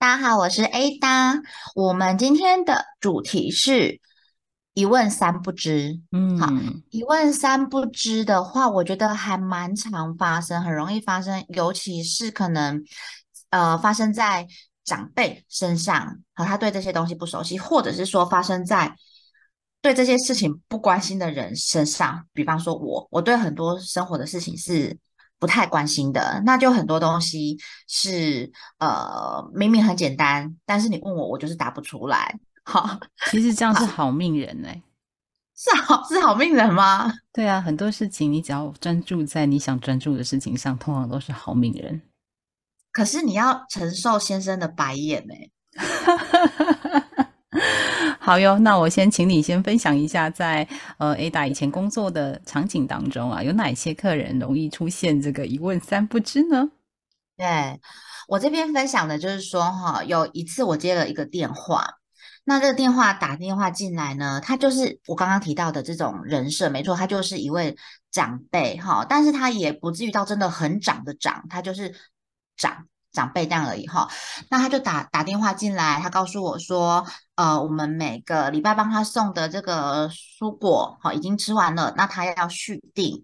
大家好，我是 Ada。我们今天的主题是一问三不知。嗯，好，一问三不知的话，我觉得还蛮常发生，很容易发生，尤其是可能呃发生在长辈身上，和他对这些东西不熟悉，或者是说发生在对这些事情不关心的人身上。比方说我，我对很多生活的事情是。不太关心的，那就很多东西是呃明明很简单，但是你问我，我就是答不出来。好，其实这样是好命人哎，是好是好命人吗？对啊，很多事情你只要专注在你想专注的事情上，通常都是好命人。可是你要承受先生的白眼哎。好哟，那我先请你先分享一下，在呃 Ada 以前工作的场景当中啊，有哪些客人容易出现这个一问三不知呢？对我这边分享的就是说哈，有一次我接了一个电话，那这个电话打电话进来呢，他就是我刚刚提到的这种人设，没错，他就是一位长辈哈，但是他也不至于到真的很长的长，他就是长。长辈这样而已哈，那他就打打电话进来，他告诉我说，呃，我们每个礼拜帮他送的这个蔬果，好，已经吃完了，那他要续订，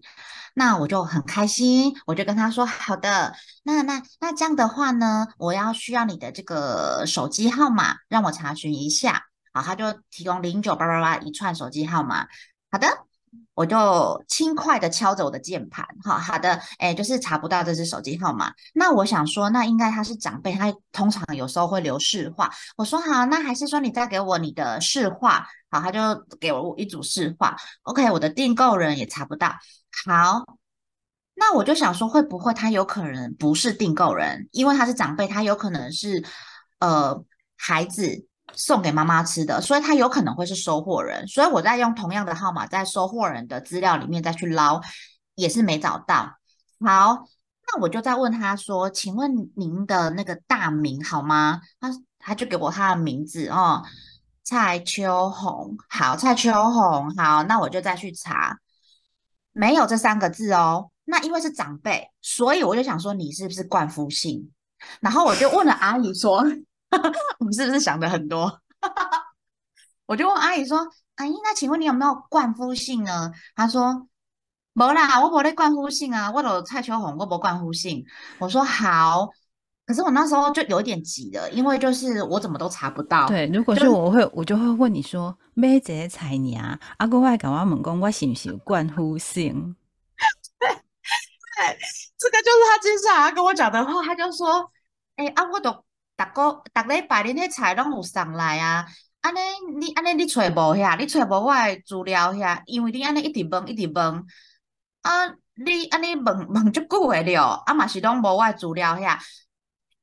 那我就很开心，我就跟他说，好的，那那那这样的话呢，我要需要你的这个手机号码，让我查询一下，好，他就提供零九八八八一串手机号码，好的。我就轻快的敲着我的键盘，哈，好的，哎，就是查不到这只手机号码。那我想说，那应该他是长辈，他通常有时候会留市话。我说好，那还是说你再给我你的市话，好，他就给我一组市话。OK，我的订购人也查不到。好，那我就想说，会不会他有可能不是订购人，因为他是长辈，他有可能是呃孩子。送给妈妈吃的，所以他有可能会是收货人，所以我在用同样的号码在收货人的资料里面再去捞，也是没找到。好，那我就再问他说：“请问您的那个大名好吗？”他他就给我他的名字哦，蔡秋红。好，蔡秋红。好，那我就再去查，没有这三个字哦。那因为是长辈，所以我就想说你是不是冠夫姓？然后我就问了阿姨说。我是不是想的很多？我就问阿姨说：“阿姨，那请问你有没有冠夫姓呢？”她说：“没啦，我没得冠夫姓啊，我有蔡秋红，我没冠夫姓。”我说：“好。”可是我那时候就有点急了，因为就是我怎么都查不到。对，如果是我会，我就会问你说：“咩这些菜啊？阿哥外讲我问讲，我是不是有冠夫姓？” 对，对，这个就是他接下来跟我讲的话，他就说：“哎，啊，我都。”逐个逐礼拜恁迄菜拢有送来啊！安尼你安尼你揣无遐？你揣无我诶资料遐？因为你安尼一直问一直问啊！你安尼问问足久诶了，啊嘛是拢无我诶资料遐？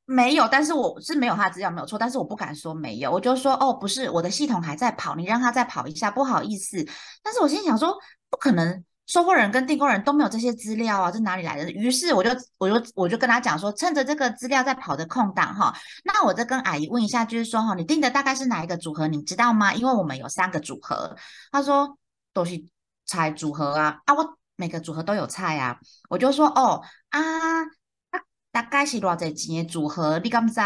没有，但是我是没有他资料没有错，但是我不敢说没有，我就说哦，不是，我的系统还在跑，你让他再跑一下，不好意思。但是我心想说，不可能。收货人跟订购人都没有这些资料啊，这哪里来的？于是我就我就我就跟他讲说，趁着这个资料在跑的空档哈，那我再跟阿姨问一下，就是说哈，你订的大概是哪一个组合，你知道吗？因为我们有三个组合。他说都是菜组合啊，啊，我每个组合都有菜啊。我就说哦啊，大概是多少钱的组合，你敢知？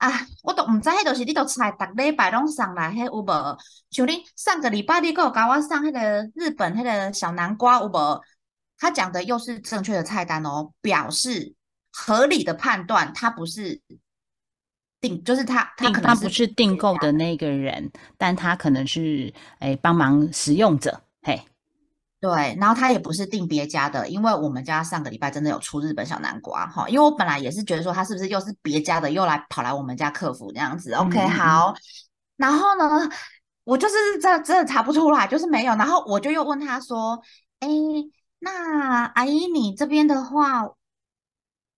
啊，我都唔知，迄就是你都菜，逐礼拜拢送来，迄有无？像你上个礼拜你给我教我上迄个日本迄个小南瓜，有无？他讲的又是正确的菜单哦，表示合理的判断，他不是订，就是他他可能不是订购的那个人，但他可能是诶帮忙使用者，嘿。对，然后他也不是订别家的，因为我们家上个礼拜真的有出日本小南瓜哈，因为我本来也是觉得说他是不是又是别家的，又来跑来我们家客服这样子。OK，好，然后呢，我就是真真的查不出来，就是没有，然后我就又问他说，哎，那阿姨你这边的话，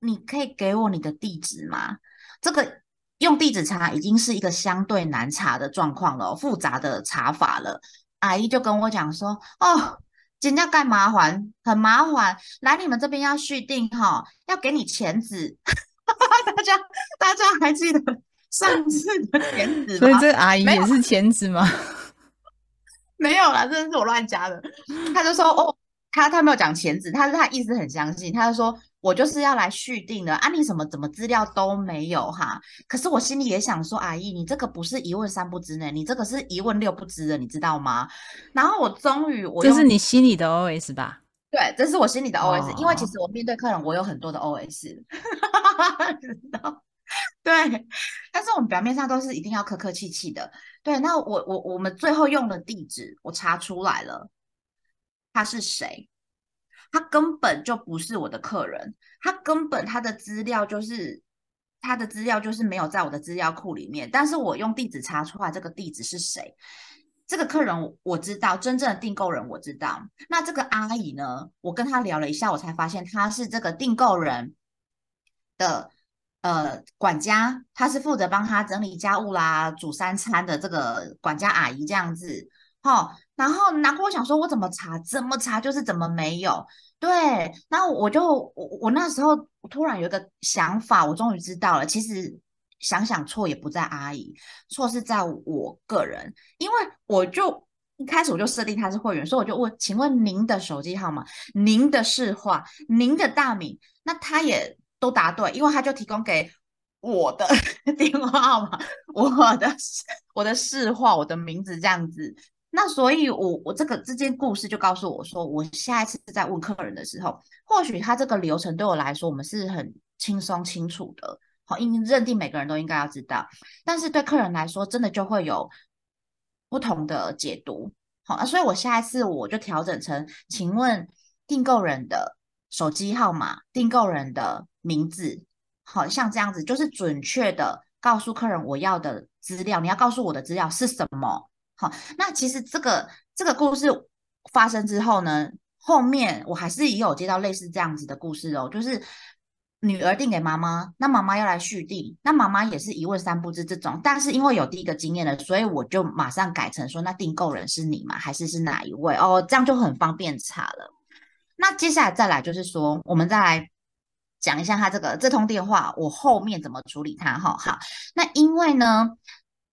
你可以给我你的地址吗？这个。用地址查已经是一个相对难查的状况了，复杂的查法了。阿姨就跟我讲说：“哦，人家干麻烦，很麻烦，来你们这边要续订哈，要给你钳子。大家大家还记得上次的钳子吗？所以这阿姨也是钳子吗？没有啦，真的是我乱加的。他就说：哦，他他没有讲钳子，他是他意思很相信，他就说。”我就是要来续订的啊！你什么怎么资料都没有哈？可是我心里也想说，阿姨，你这个不是一问三不知呢，你这个是一问六不知的，你知道吗？然后我终于，我这是你心里的 OS 吧？对，这是我心里的 OS，因为其实我面对客人，我有很多的 OS，知道？对，但是我们表面上都是一定要客客气气的。对，那我我我们最后用的地址，我查出来了，他是谁？他根本就不是我的客人，他根本他的资料就是他的资料就是没有在我的资料库里面。但是我用地址查出来这个地址是谁，这个客人我知道，真正的订购人我知道。那这个阿姨呢，我跟她聊了一下，我才发现她是这个订购人的呃管家，她是负责帮他整理家务啦、煮三餐的这个管家阿姨这样子。好，然后难过，我想说，我怎么查，怎么查就是怎么没有。对，然后我就我我那时候突然有一个想法，我终于知道了，其实想想错也不在阿姨，错是在我个人，因为我就一开始我就设定他是会员，所以我就问，请问您的手机号码、您的市话、您的大名，那他也都答对，因为他就提供给我的 电话号码、我的我的市话、我的名字这样子。那所以，我我这个这件故事就告诉我说，我下一次在问客人的时候，或许他这个流程对我来说，我们是很轻松清楚的，好，应认定每个人都应该要知道。但是对客人来说，真的就会有不同的解读，好，所以我下一次我就调整成，请问订购人的手机号码、订购人的名字，好像这样子，就是准确的告诉客人我要的资料，你要告诉我的资料是什么。那其实这个这个故事发生之后呢，后面我还是也有接到类似这样子的故事哦，就是女儿订给妈妈，那妈妈要来续订，那妈妈也是一问三不知这种，但是因为有第一个经验了，所以我就马上改成说，那订购人是你吗？还是是哪一位？哦，这样就很方便查了。那接下来再来就是说，我们再来讲一下他这个这通电话，我后面怎么处理它？哈，好，那因为呢。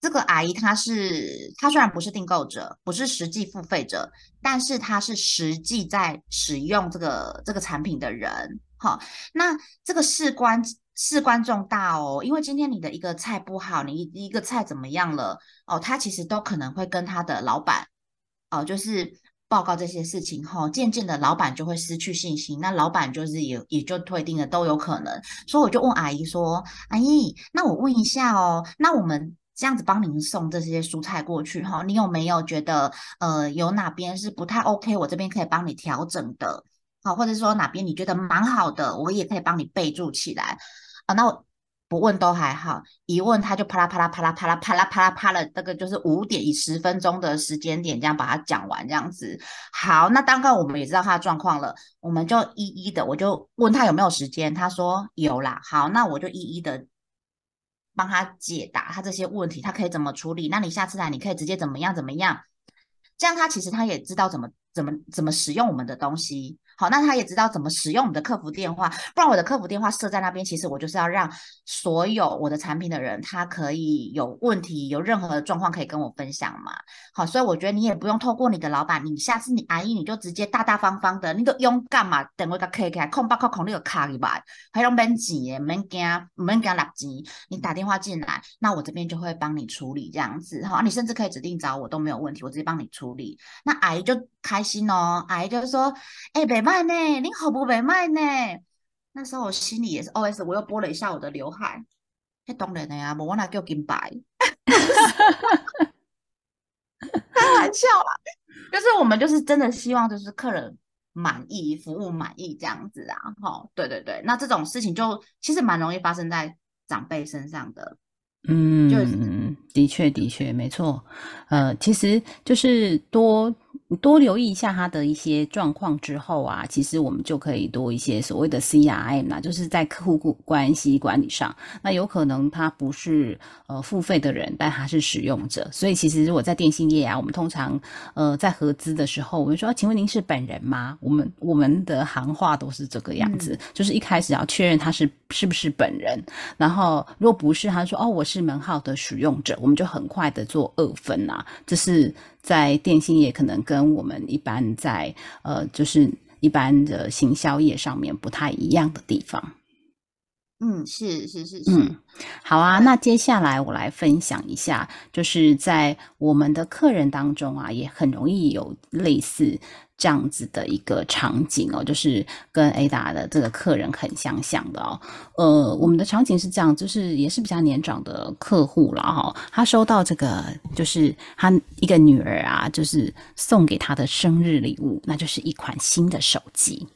这个阿姨她是，她虽然不是订购者，不是实际付费者，但是她是实际在使用这个这个产品的人。好，那这个事关事关重大哦，因为今天你的一个菜不好，你一个菜怎么样了哦，他其实都可能会跟他的老板哦，就是报告这些事情哈，渐渐的老板就会失去信心，那老板就是也也就退订了都有可能。所以我就问阿姨说，阿姨，那我问一下哦，那我们。这样子帮您送这些蔬菜过去哈，你有没有觉得呃有哪边是不太 OK？我这边可以帮你调整的，好，或者说哪边你觉得蛮好的，我也可以帮你备注起来啊。那不问都还好，一问他就啪啦啪啦啪啦啪啦啪啦啪啦啪啦，这个就是五点以十分钟的时间点这样把它讲完这样子。好，那刚刚我们也知道他的状况了，我们就一一的，我就问他有没有时间，他说有啦。好，那我就一一的。帮他解答他这些问题，他可以怎么处理？那你下次来，你可以直接怎么样怎么样？这样他其实他也知道怎么怎么怎么使用我们的东西。好，那他也知道怎么使用我们的客服电话，不然我的客服电话设在那边，其实我就是要让所有我的产品的人，他可以有问题、有任何的状况可以跟我分享嘛。好，所以我觉得你也不用透过你的老板，你下次你阿姨你就直接大大方方的，你都勇敢嘛，等我个 K K 空八空空那个卡里吧，还用免钱的，免惊，免惊垃圾，你打电话进来，那我这边就会帮你处理这样子。好，你甚至可以指定找我都没有问题，我直接帮你处理。那阿姨就开心哦，阿姨就说，哎，北。卖呢？你好不被卖呢？那时候我心里也是 OS，我又拨了一下我的刘海，太当然的呀，我哪叫金白？开玩笑啦，就是我们就是真的希望就是客人满意，服务满意这样子啊。哈，对对对，那这种事情就其实蛮容易发生在长辈身上的。嗯，就的确的确没错。呃，其实就是多。你多留意一下他的一些状况之后啊，其实我们就可以多一些所谓的 CRM 啦，就是在客户关系管理上，那有可能他不是呃付费的人，但他是使用者，所以其实如果在电信业啊，我们通常呃在合资的时候，我们说，请问您是本人吗？我们我们的行话都是这个样子，就是一开始要确认他是是不是本人，然后如果不是，他说哦我是门号的使用者，我们就很快的做二分啊，这是。在电信业可能跟我们一般在呃，就是一般的行销业上面不太一样的地方。嗯，是是是是。嗯，好啊，那接下来我来分享一下，就是在我们的客人当中啊，也很容易有类似。这样子的一个场景哦，就是跟 Ada 的这个客人很相像的哦。呃，我们的场景是这样，就是也是比较年长的客户了哈。他收到这个，就是他一个女儿啊，就是送给他的生日礼物，那就是一款新的手机。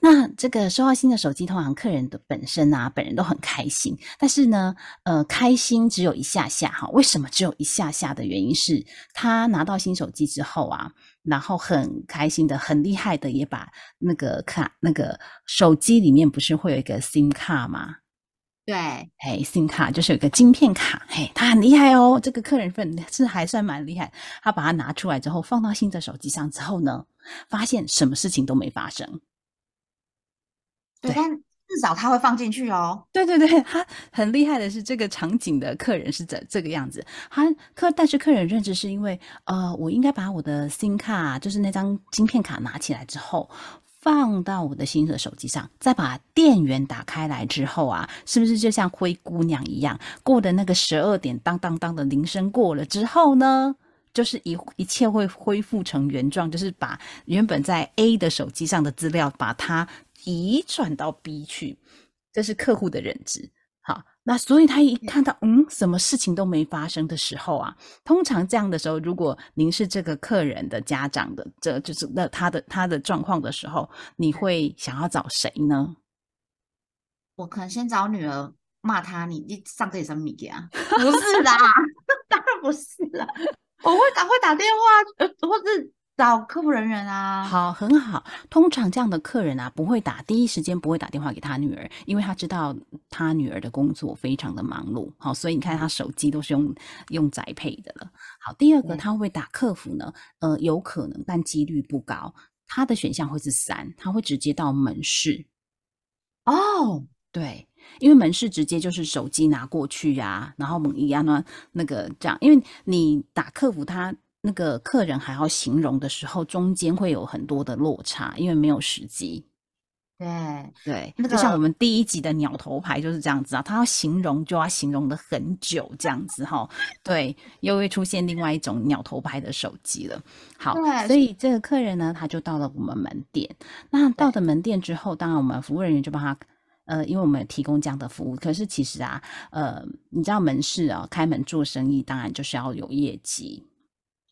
那这个收到新的手机，通常客人的本身啊，本人都很开心。但是呢，呃，开心只有一下下哈。为什么只有一下下的原因是他拿到新手机之后啊。然后很开心的、很厉害的，也把那个卡、那个手机里面不是会有一个 SIM 卡吗？对，哎，SIM 卡就是有个晶片卡，嘿，他很厉害哦。这个客人份是还算蛮厉害，他把它拿出来之后，放到新的手机上之后呢，发现什么事情都没发生。对。至少他会放进去哦。对对对，他很厉害的是这个场景的客人是这这个样子。他客但是客人认知是因为呃，我应该把我的 SIM 卡，就是那张晶片卡拿起来之后，放到我的新的手机上，再把电源打开来之后啊，是不是就像灰姑娘一样，过的那个十二点当当当的铃声过了之后呢，就是一一切会恢复成原状，就是把原本在 A 的手机上的资料把它。移转到 B 去，这是客户的认知。好，那所以他一看到嗯，什么事情都没发生的时候啊，通常这样的时候，如果您是这个客人的家长的，这就是那他的他的状况的时候，你会想要找谁呢？我可能先找女儿骂他，你你上这什么米啊？不是啦，当然不是啦，我会打会打电话，呃，或是。找客服人员啊，好，很好。通常这样的客人啊，不会打第一时间不会打电话给他女儿，因为他知道他女儿的工作非常的忙碌。好，所以你看他手机都是用用宅配的了。好，第二个他会不会打客服呢，呃，有可能，但几率不高。他的选项会是三，他会直接到门市。哦，对，因为门市直接就是手机拿过去呀，然后猛一样呢，那个这样，因为你打客服他。那个客人还要形容的时候，中间会有很多的落差，因为没有时机。对对，就像我们第一集的鸟头牌就是这样子啊，他要形容就要形容的很久，这样子哈。对，又会出现另外一种鸟头牌的手机了。好，所以这个客人呢，他就到了我们门店。那到了门店之后，当然我们服务人员就帮他，呃，因为我们提供这样的服务。可是其实啊，呃，你知道门市啊，开门做生意，当然就是要有业绩。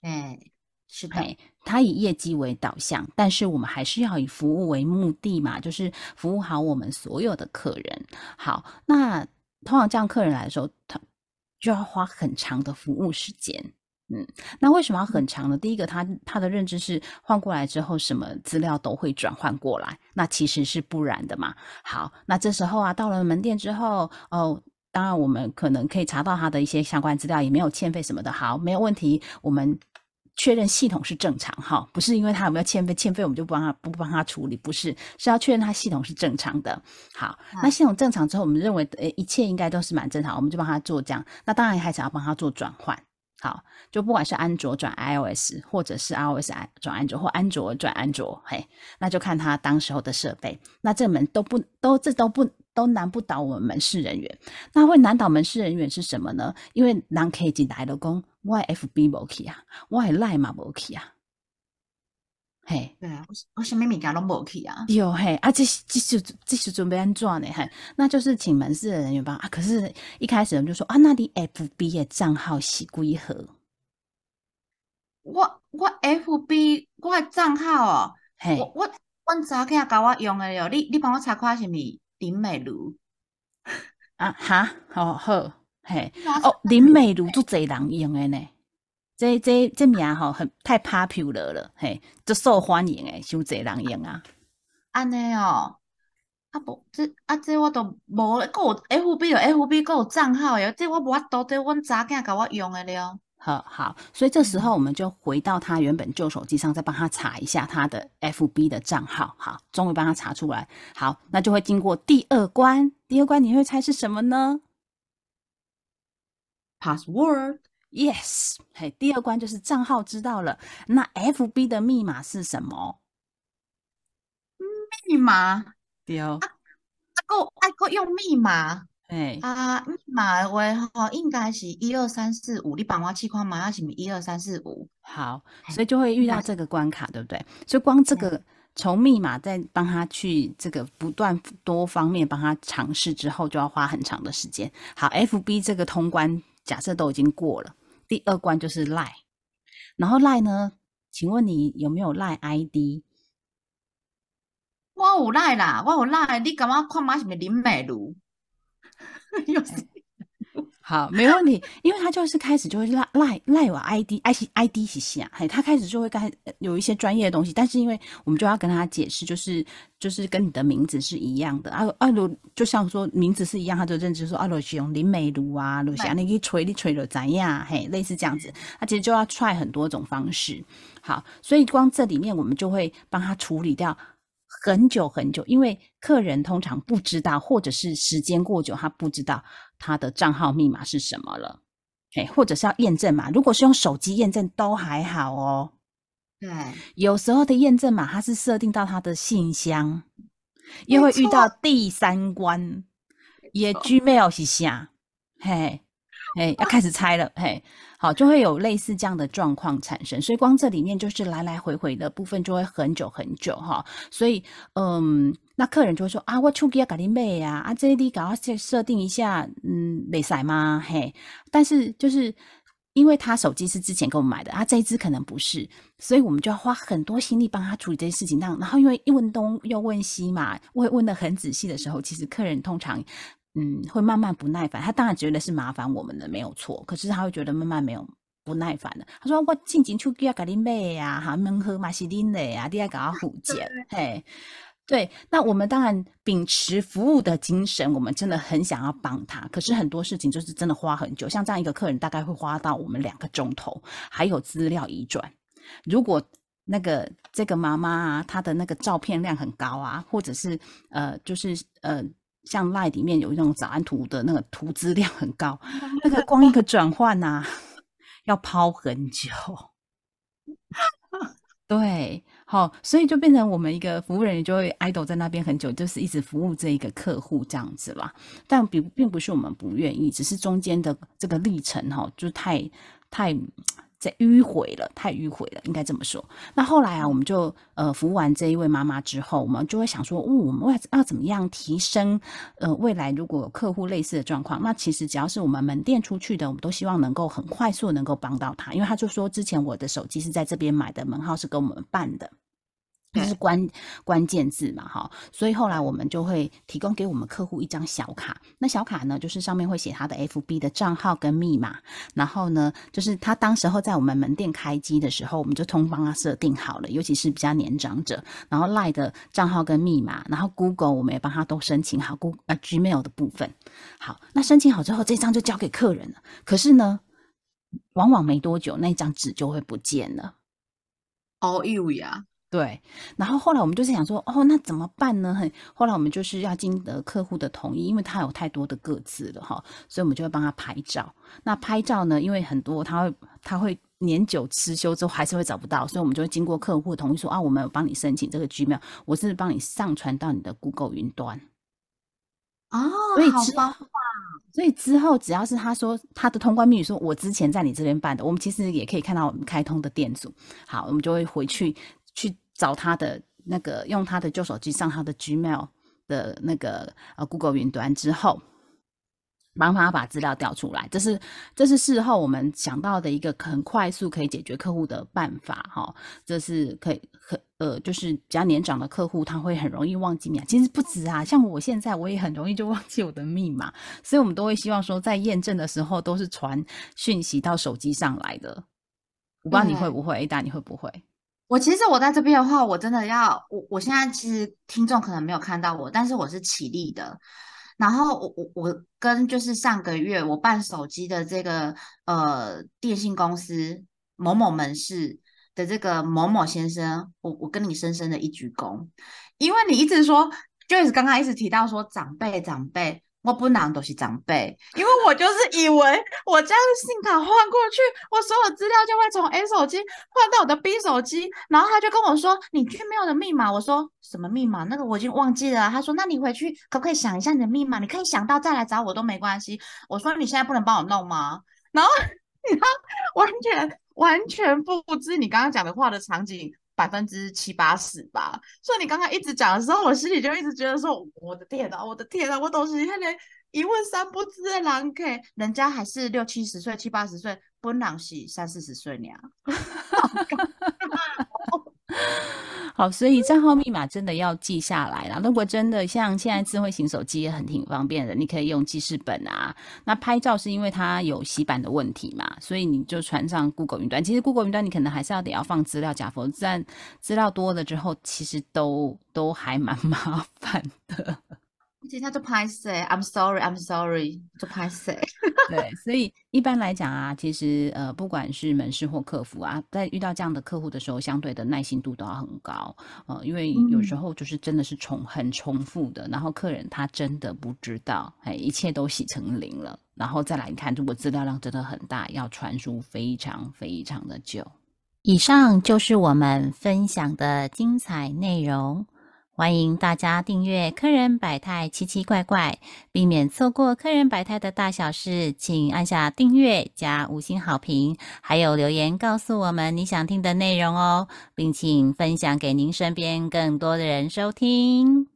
哎，是的，他以业绩为导向，但是我们还是要以服务为目的嘛，就是服务好我们所有的客人。好，那通常这样客人来的时候，他就要花很长的服务时间。嗯，那为什么要很长呢？第一个，他他的认知是换过来之后，什么资料都会转换过来，那其实是不然的嘛。好，那这时候啊，到了门店之后，哦。当然，我们可能可以查到他的一些相关资料，也没有欠费什么的。好，没有问题。我们确认系统是正常，哈，不是因为他有没有欠费，欠费我们就不帮他不帮他处理，不是，是要确认他系统是正常的。好，那系统正常之后，我们认为呃一切应该都是蛮正常，我们就帮他做这样。那当然还想要帮他做转换。好，就不管是安卓转 iOS，或者是 iOS 转安卓，或安卓转安卓，嘿，那就看他当时候的设备。那这门都不都这都不都难不倒我们门市人员。那会难倒门市人员是什么呢？因为人可以进来了，讲我 FB 无去啊，我赖嘛无去啊。嘿，对啊，我什么物件都无去啊。有嘿，啊，这这是这是准备安怎呢？嘿，那就是请门市的人员帮啊。可是，一开始人就说啊，那你 FB 的账号是几号？我我 FB 我账号哦，嘿，我我我早起教我用的哟。你你帮我查看是咪林美如啊？哈，好好，嘿，哦，林美如都侪人用的呢。这这这名吼很太 popular 了，嘿，就受欢迎诶，伤侪人用啊。安尼哦，啊无这啊这我都无，个有 FB 有 FB 个有账号诶，这我无法度，这阮查囝甲我用诶了。好好，所以这时候我们就回到他原本旧手机上，再帮他查一下他的 FB 的账号。好，终于帮他查出来。好，那就会经过第二关。第二关你会猜是什么呢？Password，Yes。嘿，第二关就是账号知道了。那 FB 的密码是什么？密码？对哦。啊，够啊够用密码。哎啊，密码的话吼，应该是一二三四五，你帮我试看嘛，是咪一二三四五？好，所以就会遇到这个关卡，对不对？所以光这个从密码再帮他去这个不断多方面帮他尝试之后，就要花很长的时间。好，FB 这个通关假设都已经过了，第二关就是赖，然后赖呢？请问你有没有赖 ID？我有赖啦，我有赖，你干嘛看嘛？是咪林美如？好，没问题，因为他就是开始就会赖赖赖我 ID I C I D 是下，嘿，他开始就会开有一些专业的东西，但是因为我们就要跟他解释，就是就是跟你的名字是一样的，阿阿鲁就像说名字是一样，他就认知说啊罗是用林美如啊，鲁霞你可以锤你吹了怎样，嘿，类似这样子，他其实就要 try 很多种方式，好，所以光这里面我们就会帮他处理掉。很久很久，因为客人通常不知道，或者是时间过久，他不知道他的账号密码是什么了，哎，或者是要验证嘛。如果是用手机验证都还好哦。对，有时候的验证码它是设定到他的信箱，又会遇到第三关，也 Gmail 是下？嘿。哎，要开始猜了，嘿，好，就会有类似这样的状况产生，所以光这里面就是来来回回的部分就会很久很久哈，所以嗯，那客人就会说啊，我出去要搞你妹呀，啊，这里搞要设设定一下，嗯，没塞吗？嘿，但是就是因为他手机是之前给我们买的，啊，这一支可能不是，所以我们就要花很多心力帮他处理这些事情，那然后因为一问东又问西嘛，会问的很仔细的时候，其实客人通常。嗯，会慢慢不耐烦。他当然觉得是麻烦我们的，没有错。可是他会觉得慢慢没有不耐烦的。他说：“我进前出去要给你买呀，哈，门喝嘛是恁的呀，你要给他付 钱。”嘿，对。那我们当然秉持服务的精神，我们真的很想要帮他。可是很多事情就是真的花很久，像这样一个客人大概会花到我们两个钟头，还有资料移转。如果那个这个妈妈啊，她的那个照片量很高啊，或者是呃，就是呃。像 Line 里面有一种早安图的那个图资量很高，那个光一个转换呐，要抛很久。对，好，所以就变成我们一个服务人员就会 idle 在那边很久，就是一直服务这一个客户这样子啦。但并并不是我们不愿意，只是中间的这个历程哈，就太太。在迂回了，太迂回了，应该这么说。那后来啊，我们就呃服务完这一位妈妈之后，我们就会想说，哦，我们要要怎么样提升？呃，未来如果有客户类似的状况，那其实只要是我们门店出去的，我们都希望能够很快速能够帮到他，因为他就说之前我的手机是在这边买的，门号是跟我们办的。这是关关键字嘛，哈，所以后来我们就会提供给我们客户一张小卡，那小卡呢，就是上面会写他的 FB 的账号跟密码，然后呢，就是他当时候在我们门店开机的时候，我们就通帮他设定好了，尤其是比较年长者，然后赖的账号跟密码，然后 Google 我们也帮他都申请好，Google 呃 Gmail 的部分，好，那申请好之后，这张就交给客人了，可是呢，往往没多久那张纸就会不见了，哦，有呀。对，然后后来我们就是想说，哦，那怎么办呢？很后来我们就是要经得客户的同意，因为他有太多的个字了哈，所以我们就会帮他拍照。那拍照呢，因为很多他会他会年久失修之后还是会找不到，所以我们就会经过客户同意说啊，我们有帮你申请这个 Gmail，我是帮你上传到你的 Google 云端。哦，好方法。所以之后只要是他说他的通关密语说我之前在你这边办的，我们其实也可以看到我们开通的店主。好，我们就会回去去。找他的那个，用他的旧手机上他的 Gmail 的那个呃 Google 云端之后，帮他把资料调出来。这是这是事后我们想到的一个很快速可以解决客户的办法哈。这是可以很呃，就是比较年长的客户他会很容易忘记密码。其实不止啊，像我现在我也很容易就忘记我的密码，所以我们都会希望说在验证的时候都是传讯息到手机上来的。我不知道你会不会，Ada 你会不会？我其实我在这边的话，我真的要我我现在其实听众可能没有看到我，但是我是起立的。然后我我我跟就是上个月我办手机的这个呃电信公司某某门市的这个某某先生，我我跟你深深的一鞠躬，因为你一直说，Joyce 刚刚一直提到说长辈长辈。我不能都是长辈，因为我就是以为我这样信卡换过去，我所有资料就会从 A 手机换到我的 B 手机，然后他就跟我说你 Gmail 的密码，我说什么密码？那个我已经忘记了。他说那你回去可不可以想一下你的密码？你可以想到再来找我都没关系。我说你现在不能帮我弄吗？然后 你知道完全完全不知你刚刚讲的话的场景。百分之七八十吧，所以你刚刚一直讲的时候，我心里就一直觉得说：“我的天呐，我的天呐，我都是那连一问三不知的人，K，人家还是六七十岁、七八十岁，本人是三四十岁呢。好，所以账号密码真的要记下来啦。如果真的像现在智慧型手机也很挺方便的，你可以用记事本啊。那拍照是因为它有洗版的问题嘛，所以你就传上 Google 云端。其实 Google 云端你可能还是要得要放资料夹，否则资料多了之后，其实都都还蛮 麻烦的。其实他就拍摄，I'm sorry，I'm sorry，就拍摄。对，所以一般来讲啊，其实呃，不管是门市或客服啊，在遇到这样的客户的时候，相对的耐心度都要很高。呃，因为有时候就是真的是重很重复的，然后客人他真的不知道，哎，一切都洗成零了，然后再来看，如果资料量真的很大，要传输非常非常的久。以上就是我们分享的精彩内容。欢迎大家订阅《客人百态奇奇怪怪》，避免错过客人百态的大小事，请按下订阅加五星好评，还有留言告诉我们你想听的内容哦，并请分享给您身边更多的人收听。